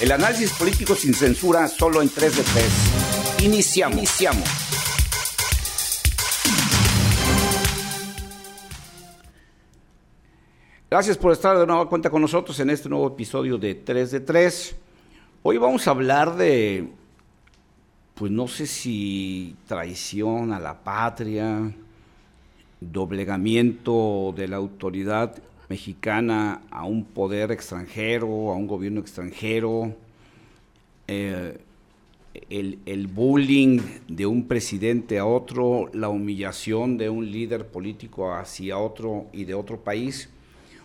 El análisis político sin censura solo en 3 de 3. Iniciamos. Iniciamos. Gracias por estar de nueva cuenta con nosotros en este nuevo episodio de 3 de 3. Hoy vamos a hablar de, pues no sé si traición a la patria, doblegamiento de la autoridad mexicana a un poder extranjero, a un gobierno extranjero, eh, el, el, bullying de un presidente a otro, la humillación de un líder político hacia otro y de otro país.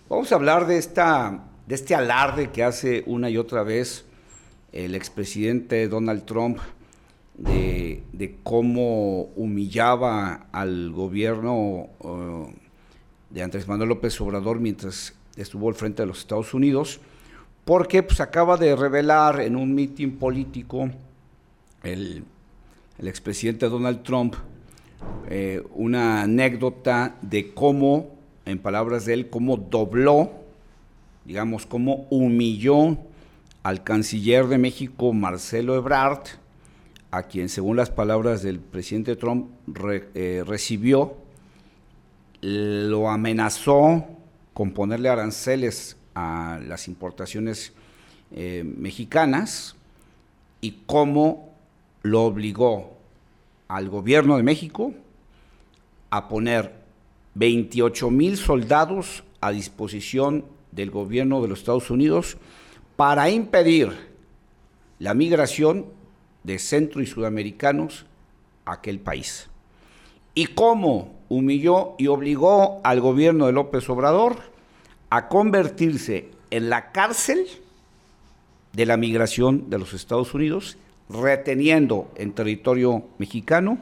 Vamos a hablar de, esta, de este alarde que hace una y otra vez el expresidente Donald Trump de, de cómo humillaba al gobierno uh, de Andrés Manuel López Obrador mientras estuvo al frente de los Estados Unidos, porque pues, acaba de revelar en un mitin político el, expresidente Donald Trump eh, una anécdota de cómo, en palabras de él, cómo dobló, digamos, cómo humilló al canciller de México, Marcelo Ebrard, a quien, según las palabras del presidente Trump, eh, recibió lo amenazó con ponerle aranceles a las importaciones eh, mexicanas y cómo lo obligó al gobierno de México a poner 28 mil soldados a disposición del gobierno de los Estados Unidos para impedir la migración de centro y sudamericanos a aquel país. Y cómo humilló y obligó al gobierno de López Obrador a convertirse en la cárcel de la migración de los Estados Unidos, reteniendo en territorio mexicano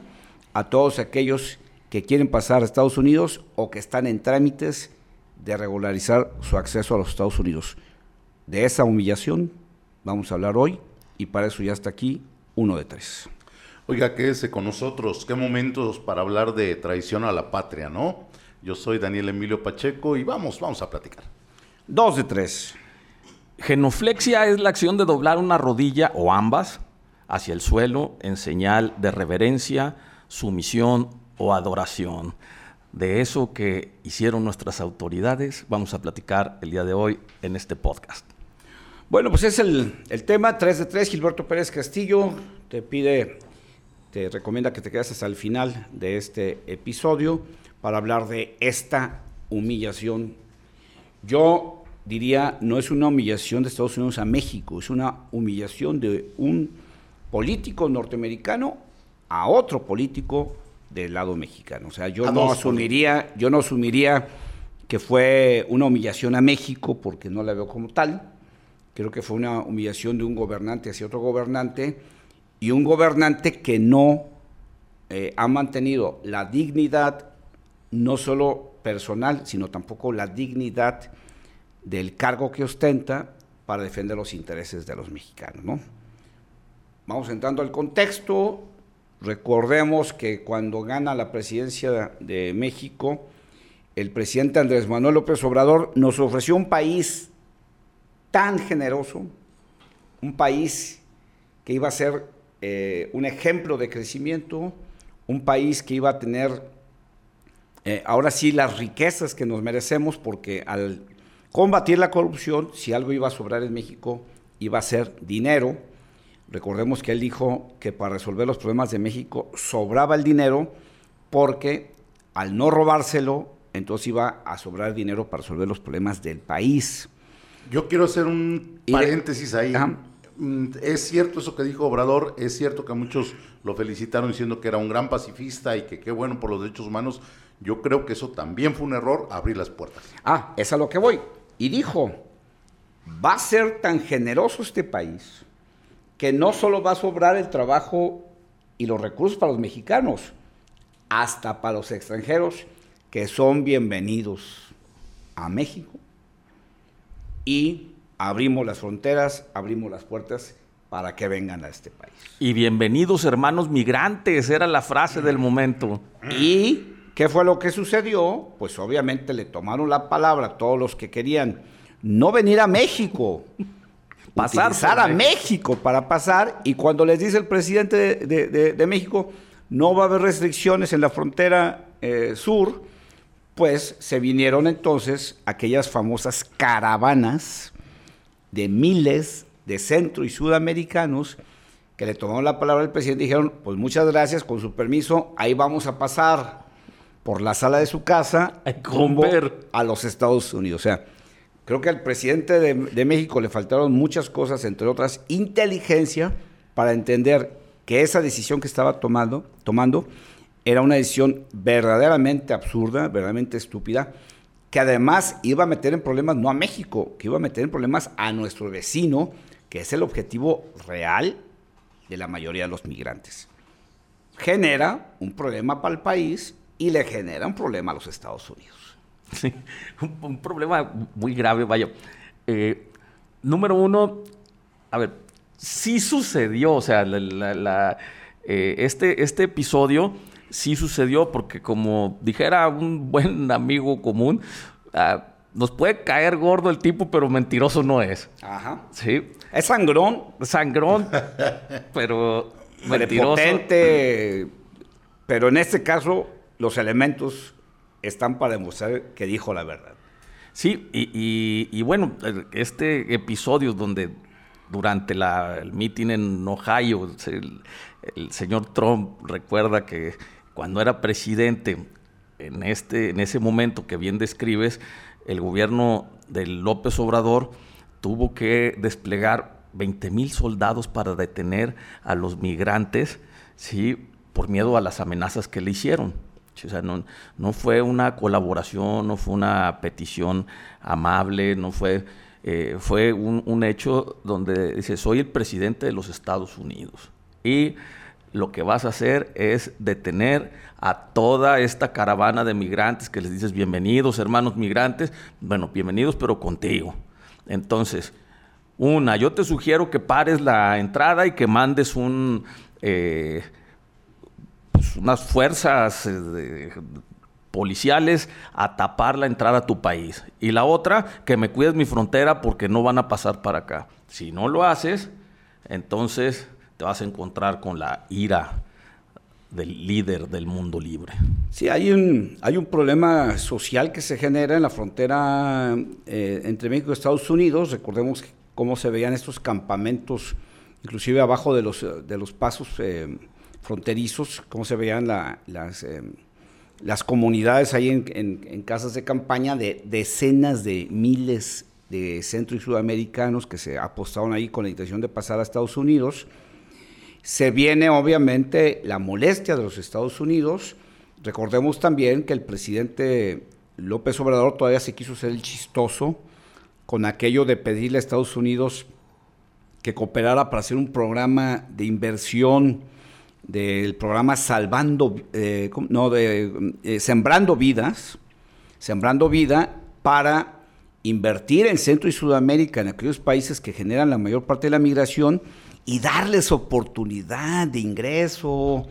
a todos aquellos que quieren pasar a Estados Unidos o que están en trámites de regularizar su acceso a los Estados Unidos. De esa humillación vamos a hablar hoy y para eso ya está aquí uno de tres. Oiga, quédese con nosotros. Qué momentos para hablar de traición a la patria, ¿no? Yo soy Daniel Emilio Pacheco y vamos, vamos a platicar. Dos de tres. Genuflexia es la acción de doblar una rodilla o ambas hacia el suelo en señal de reverencia, sumisión o adoración. De eso que hicieron nuestras autoridades vamos a platicar el día de hoy en este podcast. Bueno, pues es el, el tema 3 de 3. Gilberto Pérez Castillo te pide te recomienda que te quedes hasta el final de este episodio para hablar de esta humillación. Yo diría, no es una humillación de Estados Unidos a México, es una humillación de un político norteamericano a otro político del lado mexicano. O sea, yo no asumiría, yo no asumiría que fue una humillación a México porque no la veo como tal. Creo que fue una humillación de un gobernante hacia otro gobernante y un gobernante que no eh, ha mantenido la dignidad, no solo personal, sino tampoco la dignidad del cargo que ostenta para defender los intereses de los mexicanos. ¿no? Vamos entrando al contexto. Recordemos que cuando gana la presidencia de México, el presidente Andrés Manuel López Obrador nos ofreció un país tan generoso, un país que iba a ser eh, un ejemplo de crecimiento, un país que iba a tener eh, ahora sí las riquezas que nos merecemos, porque al combatir la corrupción, si algo iba a sobrar en México, iba a ser dinero. Recordemos que él dijo que para resolver los problemas de México sobraba el dinero, porque al no robárselo, entonces iba a sobrar dinero para resolver los problemas del país. Yo quiero hacer un paréntesis ahí. Ajá. Mm, es cierto eso que dijo Obrador, es cierto que muchos lo felicitaron diciendo que era un gran pacifista y que qué bueno por los derechos humanos. Yo creo que eso también fue un error, abrir las puertas. Ah, es a lo que voy. Y dijo, va a ser tan generoso este país que no solo va a sobrar el trabajo y los recursos para los mexicanos, hasta para los extranjeros que son bienvenidos a México y abrimos las fronteras, abrimos las puertas para que vengan a este país. Y bienvenidos hermanos migrantes, era la frase del momento. ¿Y qué fue lo que sucedió? Pues obviamente le tomaron la palabra a todos los que querían no venir a México, pasar a México. para pasar y cuando les dice el presidente de, México no va a haber restricciones en la frontera eh, sur, pues se vinieron entonces aquellas famosas caravanas de miles de centro y sudamericanos que le tomaron la palabra al presidente y dijeron, pues muchas gracias, con su permiso, ahí vamos a pasar por la sala de su casa rumbo a los Estados Unidos. O sea, creo que al presidente de, México le faltaron muchas cosas, entre otras inteligencia, para entender que esa decisión que estaba tomando, tomando era una decisión verdaderamente absurda, verdaderamente estúpida, que además iba a meter en problemas no a México, que iba a meter en problemas a nuestro vecino, que es el objetivo real de la mayoría de los migrantes. Genera un problema para el país y le genera un problema a los Estados Unidos. Sí, un, problema muy grave, vaya. Eh, número uno, a ver, sí sucedió, o sea, eh, este, este episodio sí sucedió porque como dijera un buen amigo común, ah, nos puede caer gordo el tipo, pero mentiroso no es. Ajá. Sí. Es sangrón. Sangrón, pero mentiroso. pero en este caso los elementos están para demostrar que dijo la verdad. Sí, y, bueno, este episodio donde durante el meeting en Ohio, el, señor Trump recuerda que cuando era presidente, en, este, en ese momento que bien describes, el gobierno de López Obrador tuvo que desplegar 20 mil soldados para detener a los migrantes, ¿sí? por miedo a las amenazas que le hicieron. O sea, no, no, fue una colaboración, no fue una petición amable, no fue, eh, fue un, un, hecho donde dice, soy el presidente de los Estados Unidos. Y lo que vas a hacer es detener a toda esta caravana de migrantes que les dices bienvenidos, hermanos migrantes, bueno, bienvenidos pero contigo. Entonces, una, yo te sugiero que pares la entrada y que mandes eh, pues, unas fuerzas eh, policiales a tapar la entrada a tu país. Y la otra, que me cuides mi frontera porque no van a pasar para acá. Si no lo haces, entonces vas a encontrar con la ira del líder del mundo libre. Sí, hay un, hay un problema social que se genera en la frontera eh, entre México y Estados Unidos. Recordemos cómo se veían estos campamentos, inclusive abajo de los, de los pasos eh, fronterizos, cómo se veían las, eh, las comunidades ahí en, casas de campaña de decenas de miles de centro y sudamericanos que se apostaron ahí con la intención de pasar a Estados Unidos se viene obviamente la molestia de los Estados Unidos. Recordemos también que el presidente López Obrador todavía se quiso ser el chistoso con aquello de pedirle a Estados Unidos que cooperara para hacer un programa de inversión del programa Salvando, eh, no, de eh, Sembrando Vidas, Sembrando Vida para invertir en Centro y Sudamérica, en aquellos países que generan la mayor parte de la migración, y darles oportunidad de ingreso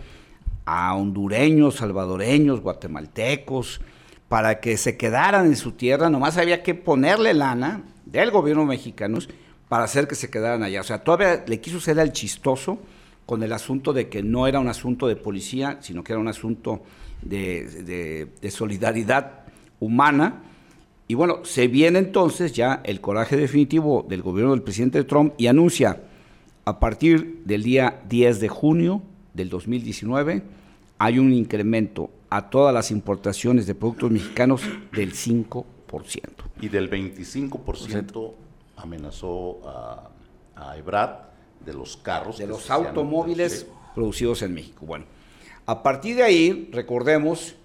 a hondureños, salvadoreños, guatemaltecos, para que se quedaran en su tierra, nomás había que ponerle lana del gobierno mexicano para hacer que se quedaran allá. O sea, todavía le quiso ser al chistoso con el asunto de que no era un asunto de policía, sino que era un asunto de, de solidaridad humana. Y bueno, se viene entonces ya el coraje definitivo del gobierno del presidente Trump y anuncia a partir del día 10 de junio del 2019 hay un incremento a todas las importaciones de productos mexicanos del 5%. Y del 25% amenazó a, a de los carros. De los automóviles producidos en México. Bueno, a partir de ahí, recordemos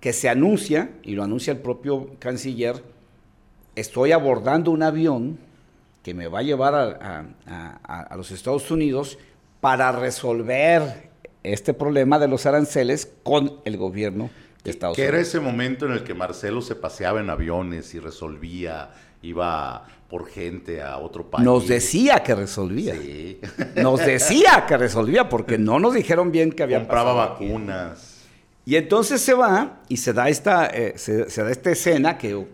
que se anuncia, y lo anuncia el propio canciller, estoy abordando un avión que me va a llevar a, los Estados Unidos para resolver este problema de los aranceles con el gobierno de Estados Unidos. Que era ese momento en el que Marcelo se paseaba en aviones y resolvía, iba por gente a otro país. Nos decía que resolvía. Sí. Nos decía que resolvía porque no nos dijeron bien que había Compraba vacunas. Y entonces se va y se da esta, eh, se da esta escena que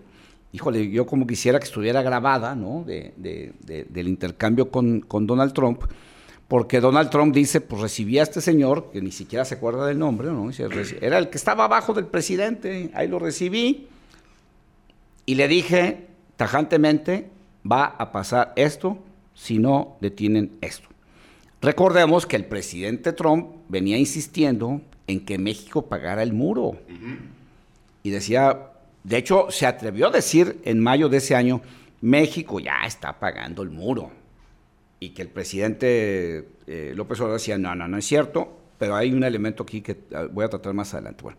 híjole, yo como quisiera que estuviera grabada, ¿no? del intercambio con, con, Donald Trump, porque Donald Trump dice, pues recibí a este señor, que ni siquiera se acuerda del nombre, ¿no? era el que estaba abajo del presidente, ahí lo recibí, y le dije tajantemente, va a pasar esto si no detienen esto. Recordemos que el presidente Trump venía insistiendo en que México pagara el muro. Y decía, de hecho, se atrevió a decir en mayo de ese año, México ya está pagando el muro. Y que el presidente eh, López Obrador decía, no, no, no es cierto, pero hay un elemento aquí que ah, voy a tratar más adelante. Bueno,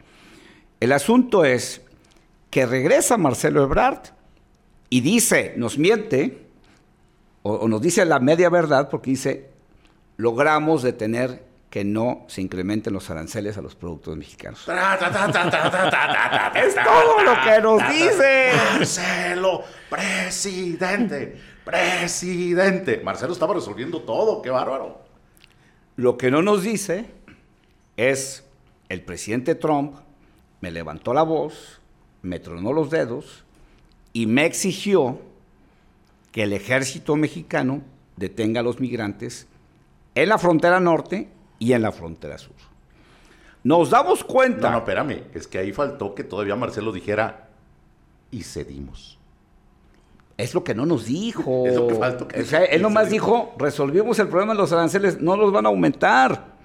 el asunto es que regresa Marcelo Ebrard y dice, nos miente, o nos dice la media verdad, porque dice, logramos detener que no se incrementen los aranceles a los productos mexicanos. es todo lo que nos dice. Marcelo, presidente, presidente. Marcelo estaba resolviendo todo, qué bárbaro. Lo que no nos dice es el presidente Trump me levantó la voz, me tronó los dedos y me exigió que el ejército mexicano detenga a los migrantes en la frontera norte y en la frontera sur. Nos damos cuenta. No, no, espérame, es que ahí faltó que todavía Marcelo dijera y cedimos. Es lo que no nos dijo. Es lo que faltó. Que o sea, él nomás dijo, resolvimos el problema de los aranceles, no los van a aumentar.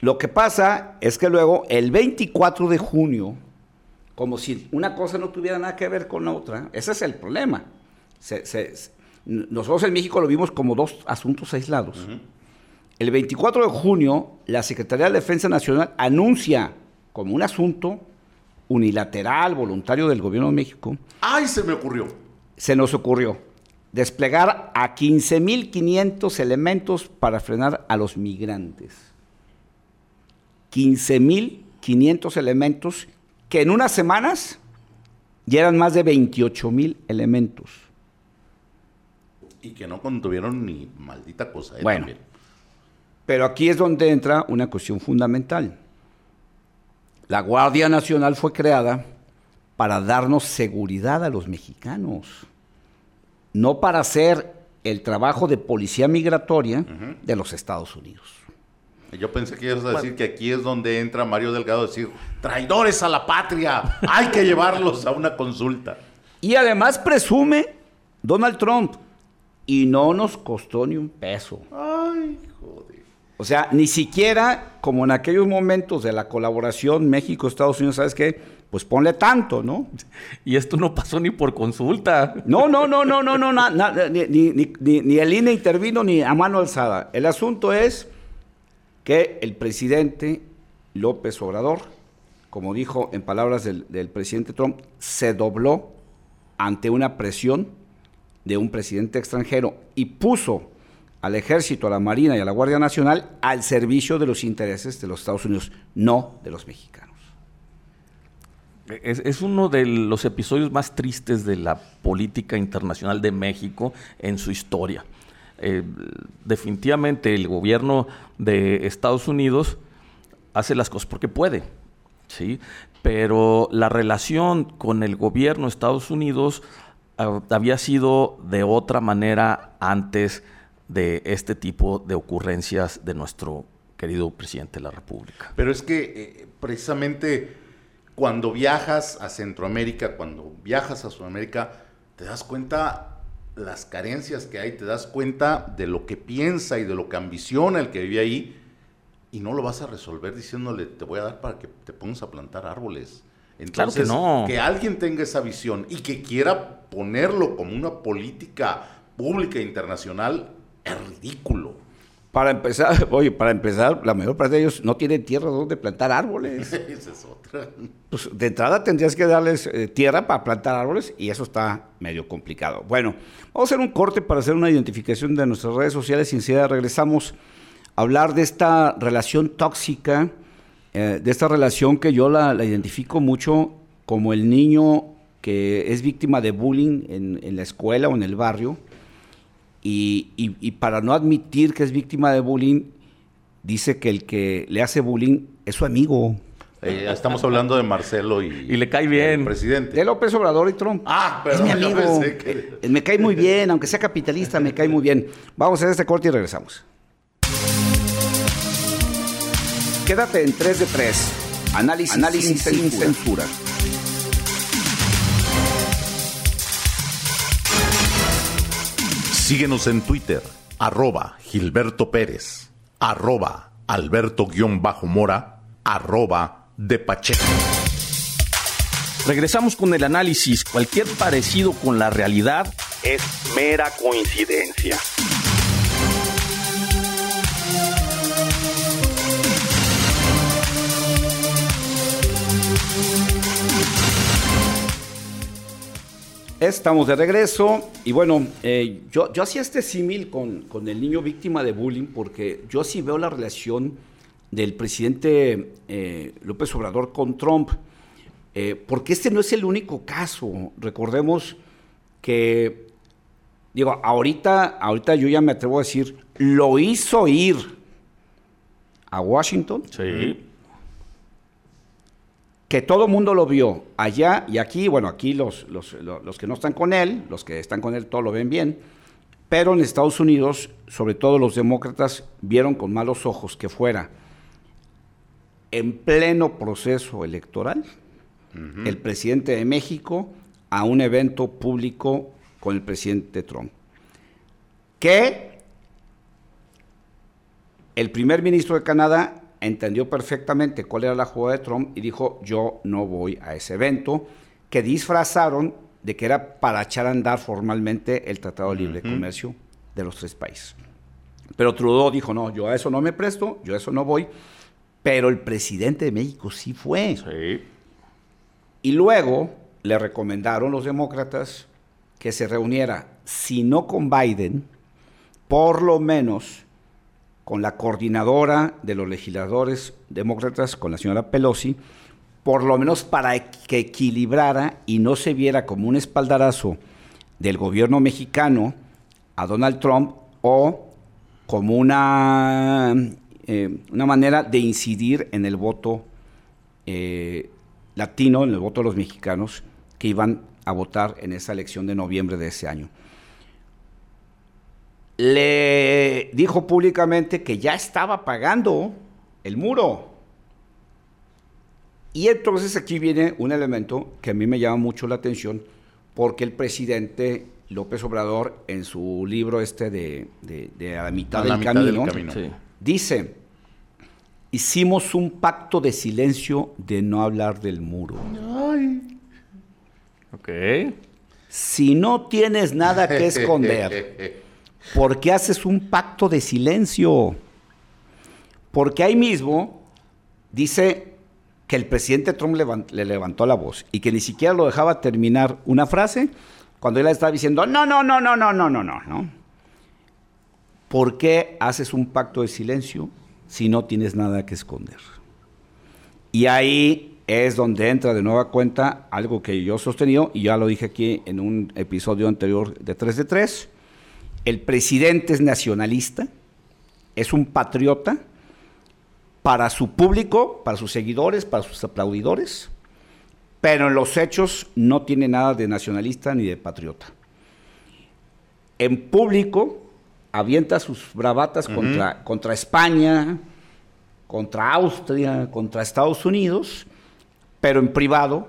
Lo que pasa es que luego, el 24 de junio, como si una cosa no tuviera nada que ver con la otra, ese es el problema. Se, nosotros en México lo vimos como dos asuntos aislados. El 24 de junio, la Secretaría de Defensa Nacional anuncia como un asunto unilateral, voluntario del gobierno de México. ¡Ay, se me ocurrió! Se nos ocurrió desplegar a 15.500 elementos para frenar a los migrantes. 15.500 elementos que en unas semanas ya eran más de 28.000 elementos y que no contuvieron ni maldita cosa. ¿eh? bueno, pero aquí es donde entra una cuestión fundamental. La Guardia Nacional fue creada para darnos seguridad a los mexicanos, no para hacer el trabajo de policía migratoria de los Estados Unidos. Yo pensé que ibas a decir que aquí es donde entra Mario Delgado a decir, traidores a la patria, hay que llevarlos a una consulta. Y además presume Donald Trump y no nos costó ni un peso. Ay. O sea, ni siquiera como en aquellos momentos de la colaboración México-Estados Unidos, ¿sabes qué? Pues ponle tanto, ¿no? Y esto no pasó ni por consulta. No, no, no, no, no, no, ni, ni, ni, el INE intervino ni a mano alzada. El asunto es que el presidente López Obrador, como dijo en palabras del, del presidente Trump, se dobló ante una presión de un presidente extranjero y puso al ejército, a la Marina y a la Guardia Nacional al servicio de los intereses de los Estados Unidos, no de los mexicanos. Es, uno de los episodios más tristes de la política internacional de México en su historia. Eh, definitivamente el gobierno de Estados Unidos hace las cosas porque puede, ¿sí? pero la relación con el gobierno de Estados Unidos había sido de otra manera antes de este tipo de ocurrencias de nuestro querido presidente de la República. Pero es que eh, precisamente cuando viajas a Centroamérica, cuando viajas a Sudamérica, te das cuenta las carencias que hay, te das cuenta de lo que piensa y de lo que ambiciona el que vive ahí, y no lo vas a resolver diciéndole, te voy a dar para que te pongas a plantar árboles. Entonces, que, no. que alguien tenga esa visión y que quiera ponerlo como una política pública internacional es ridículo. Para empezar, oye, para empezar, la mayor parte de ellos no tienen tierra donde plantar árboles. Esa es otra. Pues de entrada tendrías que darles eh, tierra para plantar árboles y eso está medio complicado. Bueno, vamos a hacer un corte para hacer una identificación de nuestras redes sociales y enseguida regresamos a hablar de esta relación tóxica eh, de esta relación que yo la, identifico mucho como el niño que es víctima de bullying en, la escuela o en el barrio, y, para no admitir que es víctima de bullying, dice que el que le hace bullying es su amigo. Eh, estamos hablando de Marcelo y, y le cae bien. El presidente. De López Obrador y Trump. Ah, pero es mi amigo. Que... Eh, me cae muy bien, aunque sea capitalista, me cae muy bien. Vamos a hacer este corte y regresamos. Quédate en 3 de 3. Análisis, Análisis sin, censura. Síguenos en Twitter, arroba Gilberto Pérez, arroba Alberto-Mora, arroba de Pacheco. Regresamos con el análisis. Cualquier parecido con la realidad es mera coincidencia. Estamos de regreso y bueno, eh, yo, yo hacía este símil con, con, el niño víctima de bullying porque yo sí veo la relación del presidente eh, López Obrador con Trump, eh, porque este no es el único caso. Recordemos que, digo, ahorita, ahorita yo ya me atrevo a decir, lo hizo ir a Washington. Sí que todo el mundo lo vio allá y aquí, bueno, aquí los, los, que no están con él, los que están con él, todos lo ven bien, pero en Estados Unidos, sobre todo los demócratas, vieron con malos ojos que fuera en pleno proceso electoral el presidente de México a un evento público con el presidente Trump. Que el primer ministro de Canadá entendió perfectamente cuál era la jugada de Trump y dijo, yo no voy a ese evento, que disfrazaron de que era para echar a andar formalmente el Tratado de Libre Comercio de los tres países. Pero Trudeau dijo, no, yo a eso no me presto, yo a eso no voy, pero el presidente de México sí fue. Sí. Y luego le recomendaron los demócratas que se reuniera, si no con Biden, por lo menos con la coordinadora de los legisladores demócratas, con la señora Pelosi, por lo menos para que equilibrara y no se viera como un espaldarazo del gobierno mexicano a Donald Trump o como una, eh, una manera de incidir en el voto eh, latino, en el voto de los mexicanos que iban a votar en esa elección de noviembre de ese año le dijo públicamente que ya estaba pagando el muro. Y entonces aquí viene un elemento que a mí me llama mucho la atención, porque el presidente López Obrador, en su libro este de, A la mitad, del, camino, dice, hicimos un pacto de silencio de no hablar del muro. Ay. Ok. Si no tienes nada que esconder ¿Por qué haces un pacto de silencio? Porque ahí mismo dice que el presidente Trump le levantó la voz y que ni siquiera lo dejaba terminar una frase cuando él estaba diciendo, no, no, no, no, no, no, no, no, no. ¿Por qué haces un pacto de silencio si no tienes nada que esconder? Y ahí es donde entra de nueva cuenta algo que yo he sostenido, y ya lo dije aquí en un episodio anterior de 3 de 3, el presidente es nacionalista, es un patriota para su público, para sus seguidores, para sus aplaudidores, pero en los hechos no tiene nada de nacionalista ni de patriota. En público avienta sus bravatas contra, contra España, contra Austria, contra Estados Unidos, pero en privado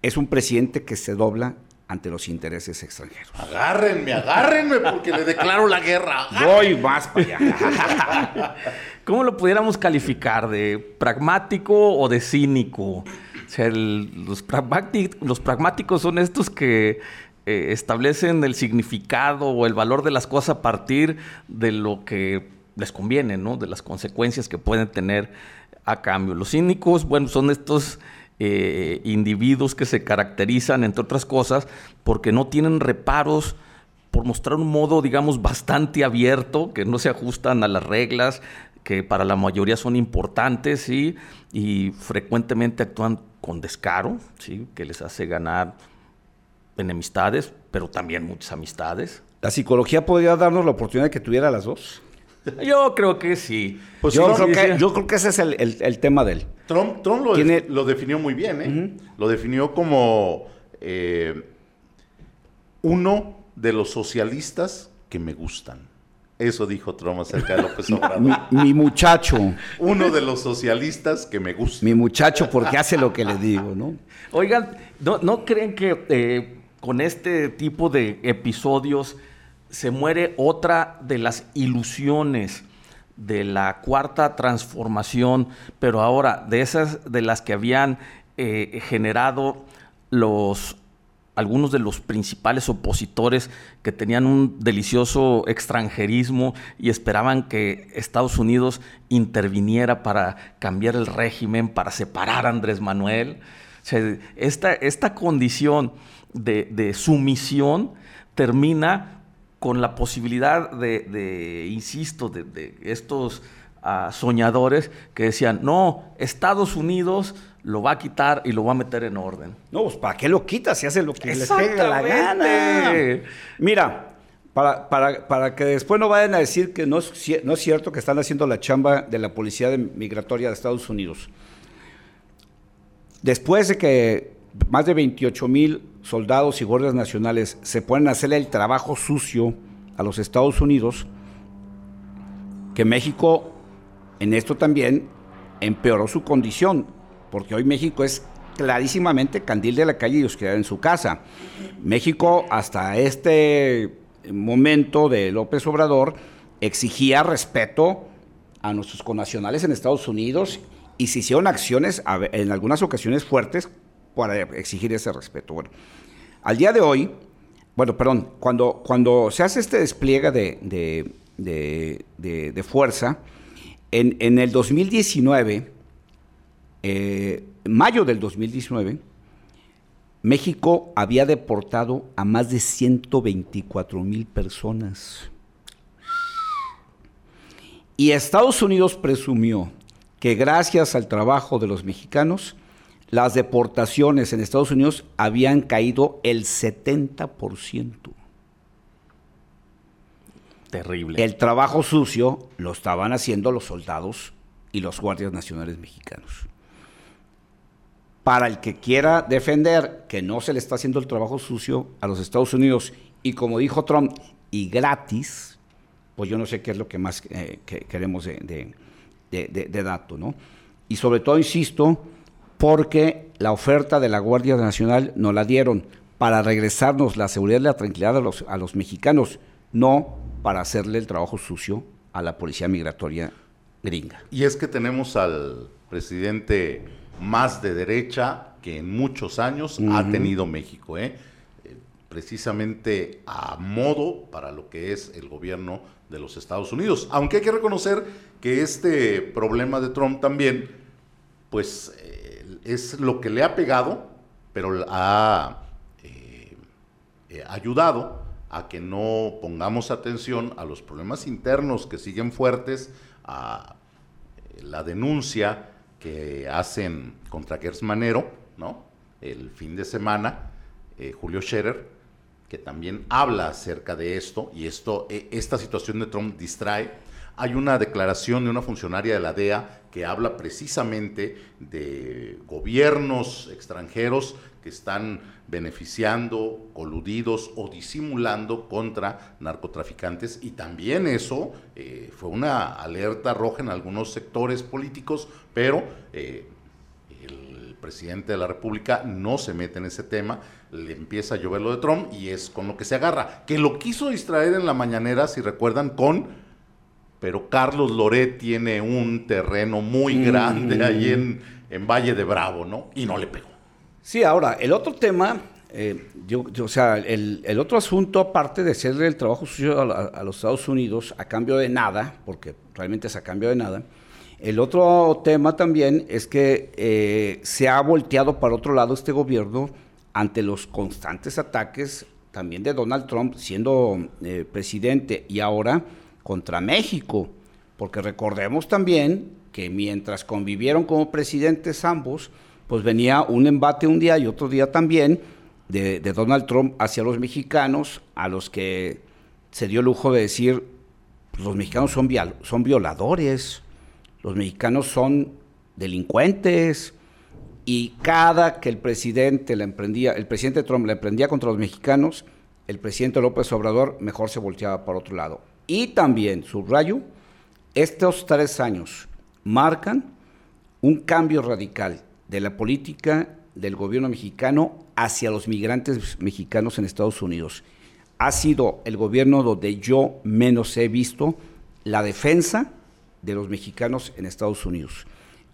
es un presidente que se dobla ante los intereses extranjeros. Agárrenme, agárrenme, porque le declaro la guerra. Voy más para allá. ¿Cómo lo pudiéramos calificar? ¿De pragmático o de cínico? O sea, los, pragmáticos son estos que eh, establecen el significado o el valor de las cosas a partir de lo que les conviene, ¿no? De las consecuencias que pueden tener a cambio. Los cínicos, bueno, son estos eh, individuos que se caracterizan, entre otras cosas, porque no tienen reparos por mostrar un modo, digamos, bastante abierto, que no se ajustan a las reglas, que para la mayoría son importantes, ¿sí? y frecuentemente actúan con descaro, ¿sí? que les hace ganar enemistades, pero también muchas amistades. ¿La psicología podría darnos la oportunidad de que tuviera las dos? Yo creo que sí. Pues yo, creo que, yo creo que ese es el tema de él. Trump, Trump lo, definió muy bien, ¿eh? Lo definió como eh, uno de los socialistas que me gustan. Eso dijo Trump acerca de López Obrador. mi, muchacho. Uno de los socialistas que me gusta. Mi muchacho porque hace lo que le digo, ¿no? Oigan, ¿no, creen que eh, con este tipo de episodios se muere otra de las ilusiones de la cuarta transformación, pero ahora de esas de las que habían eh, generado los algunos de los principales opositores que tenían un delicioso extranjerismo y esperaban que Estados Unidos interviniera para cambiar el régimen, para separar a Andrés Manuel. esta, esta, condición de, sumisión termina con la posibilidad de, insisto, de, estos ah, soñadores que decían, no, Estados Unidos lo va a quitar y lo va a meter en orden. No, pues ¿para qué lo quita si hace lo que le pega la gana? Mira, para, para, que después no vayan a decir que no es, no es cierto que están haciendo la chamba de la Policía Migratoria de Estados Unidos. Después de que más de 28 mil soldados y guardias nacionales se ponen a hacerle el trabajo sucio a los Estados Unidos, que México en esto también empeoró su condición porque hoy México es clarísimamente candil de la calle y oscuridad en su casa. México hasta este momento de López Obrador exigía respeto a nuestros connacionales en Estados Unidos y se hicieron acciones en algunas ocasiones fuertes para exigir ese respeto. Bueno, al día de hoy, bueno, perdón, cuando, cuando se hace este despliegue de, de, fuerza, en, en el 2019 en eh, mayo del 2019, México había deportado a más de 124 mil personas. Y Estados Unidos presumió que gracias al trabajo de los mexicanos, las deportaciones en Estados Unidos habían caído el 70%. Terrible. El trabajo sucio lo estaban haciendo los soldados y los guardias nacionales mexicanos para el que quiera defender que no se le está haciendo el trabajo sucio a los Estados Unidos y como dijo Trump, y gratis, pues yo no sé qué es lo que más eh, queremos de, dato, ¿no? Y sobre todo, insisto, porque la oferta de la Guardia Nacional nos la dieron para regresarnos la seguridad y la tranquilidad a los, a los mexicanos, no para hacerle el trabajo sucio a la policía migratoria gringa. Y es que tenemos al presidente más de derecha que en muchos años ha tenido México, ¿eh? ¿eh? precisamente a modo para lo que es el gobierno de los Estados Unidos. Aunque hay que reconocer que este problema de Trump también, pues eh, es lo que le ha pegado, pero ha eh, ayudado a que no pongamos atención a los problemas internos que siguen fuertes, a la denuncia que hacen contra Gersmanero, ¿no? El fin de semana, eh, Julio Scherer, que también habla acerca de esto, y esto, e, esta situación de Trump distrae. Hay una declaración de una funcionaria de la DEA que habla precisamente de gobiernos extranjeros que están beneficiando, coludidos o disimulando contra narcotraficantes y también eso eh, fue una alerta roja en algunos sectores políticos, pero eh, el presidente de la República no se mete en ese tema, le empieza a llover lo de Trump y es con lo que se agarra, que lo quiso distraer en la mañanera, si recuerdan, con pero Carlos Loret tiene un terreno muy mm. grande ahí en, en Valle de Bravo, ¿no? Y no le pegó. Sí, ahora, el otro tema, eh, yo, o sea, el, otro asunto, aparte de hacerle el trabajo sucio a, los Estados Unidos a cambio de nada, porque realmente es a cambio de nada, el otro tema también es que eh, se ha volteado para otro lado este gobierno ante los constantes ataques también de Donald Trump siendo eh, presidente y ahora contra México, porque recordemos también que mientras convivieron como presidentes ambos, pues venía un embate un día y otro día también de, Donald Trump hacia los mexicanos, a los que se dio lujo de decir, pues, los mexicanos son, son violadores, los mexicanos son delincuentes, y cada que el presidente la emprendía, el presidente Trump la emprendía contra los mexicanos, el presidente López Obrador mejor se volteaba por otro lado. Y también, subrayo, estos tres años marcan un cambio radical de la política del gobierno mexicano hacia los migrantes mexicanos en Estados Unidos. Ha sido el gobierno donde yo menos he visto la defensa de los mexicanos en Estados Unidos.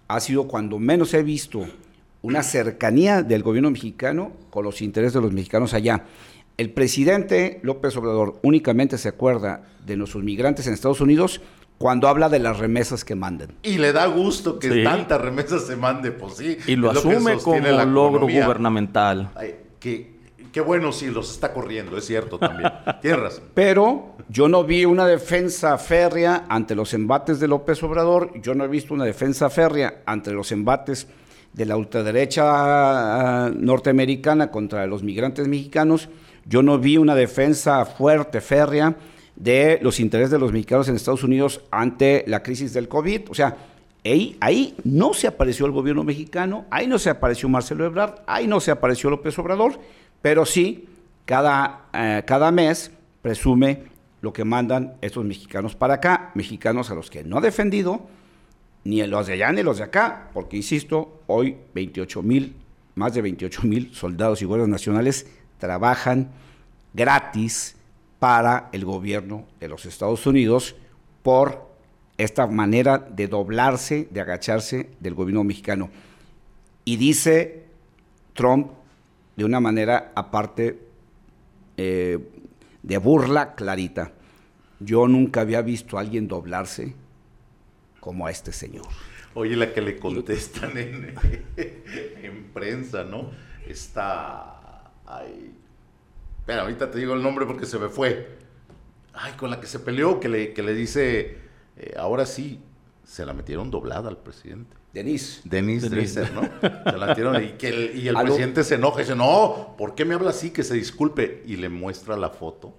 Ha sido cuando menos he visto una cercanía del gobierno mexicano con los intereses de los mexicanos allá. El presidente López Obrador únicamente se acuerda de nuestros migrantes en Estados Unidos cuando habla de las remesas que manden. Y le da gusto que tantas remesas se mande, pues sí. Y lo asume como logro gubernamental. qué bueno si los está corriendo, es cierto también. Tienes razón. Pero yo no vi una defensa férrea ante los embates de López Obrador, yo no he visto una defensa férrea ante los embates de la ultraderecha ah, norteamericana contra los migrantes mexicanos. Yo no vi una defensa fuerte, férrea, de los intereses de los mexicanos en Estados Unidos ante la crisis del COVID. O sea, ahí, no se apareció el gobierno mexicano, ahí no se apareció Marcelo Ebrard, ahí no se apareció López Obrador, pero sí, cada, eh, cada mes presume lo que mandan estos mexicanos para acá, mexicanos a los que no ha defendido, ni los de allá ni los de acá, porque insisto, hoy 28 mil, más de 28 mil soldados y guardias nacionales trabajan gratis para el gobierno de los Estados Unidos por esta manera de doblarse, de agacharse del gobierno mexicano. Y dice Trump de una manera aparte eh, de burla clarita, yo nunca había visto a alguien doblarse como a este señor. Oye, la que le contestan en, en prensa, ¿no? Está... Ay, espera, ahorita te digo el nombre porque se me fue. Ay, con la que se peleó, que le, que le dice, eh, ahora sí, se la metieron doblada al presidente. Denise. Denise, Dresser, ¿no? Se la metieron y, que el, y el presidente se enoja y dice, no, ¿por qué me habla así? Que se disculpe. Y le muestra la foto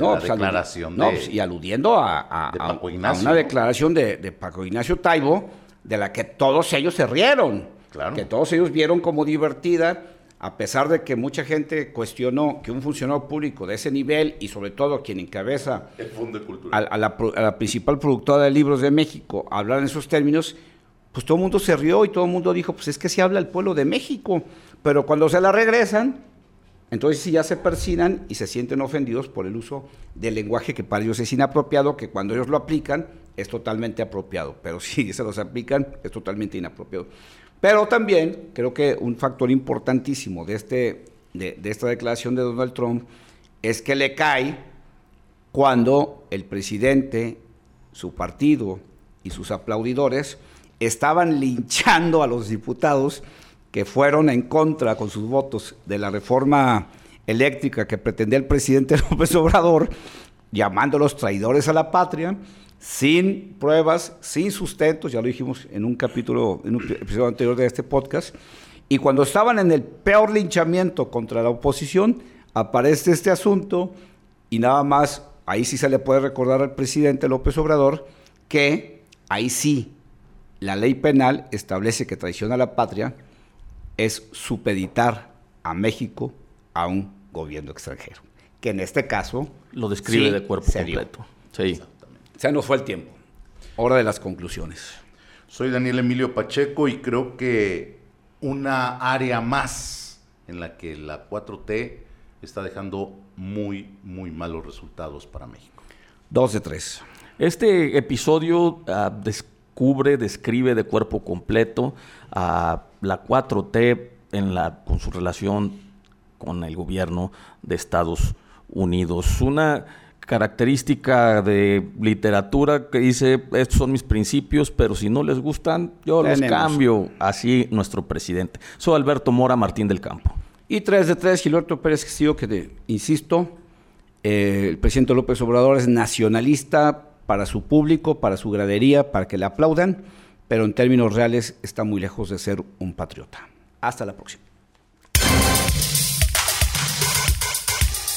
no, pues, declaración no, pues, y aludiendo a, una declaración de, Paco Ignacio Taibo, de la que todos ellos se rieron, claro. que todos ellos vieron como divertida, a pesar de que mucha gente cuestionó que un funcionario público de ese nivel y sobre todo quien encabeza a, la, principal productora de libros de México hablar en esos términos, pues todo el mundo se rió y todo el mundo dijo, pues es que se habla el pueblo de México, pero cuando se la regresan, entonces ya se persinan y se sienten ofendidos por el uso del lenguaje que para ellos es inapropiado, que cuando ellos lo aplican es totalmente apropiado, pero si se los aplican es totalmente inapropiado. Pero también creo que un factor importantísimo de, este, de, esta declaración de Donald Trump es que le cae cuando el presidente, su partido y sus aplaudidores estaban linchando a los diputados que fueron en contra con sus votos de la reforma eléctrica que pretendía el presidente López Obrador, llamándolos traidores a la patria, sin pruebas, sin sustentos, ya lo dijimos en un capítulo, en un episodio anterior de este podcast, y cuando estaban en el peor linchamiento contra la oposición, aparece este asunto y nada más, ahí sí se le puede recordar al presidente López Obrador que ahí sí la ley penal establece que traiciona a la patria, es supeditar a México a un gobierno extranjero, que en este caso lo describe de cuerpo completo. Sí. Se nos fue el tiempo. Hora de las conclusiones. Soy Daniel Emilio Pacheco y creo que una área más en la que la 4T está dejando muy, muy malos resultados para México. Dos de tres. Este episodio uh, descubre, describe de cuerpo completo a la 4T en la, con su relación con el gobierno de Estados Unidos. Una característica de literatura que dice, estos son mis principios, pero si no les gustan, yo los cambio. Así nuestro presidente. Soy Alberto Mora Martín del Campo. Y tres de tres, Gilberto Pérez Castillo, que insisto, eh, el presidente López Obrador es nacionalista para su público, para su gradería, para que le aplaudan pero en términos reales está muy lejos de ser un patriota. Hasta la próxima.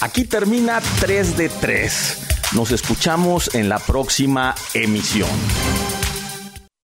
Aquí termina 3 de 3. Nos escuchamos en la próxima emisión.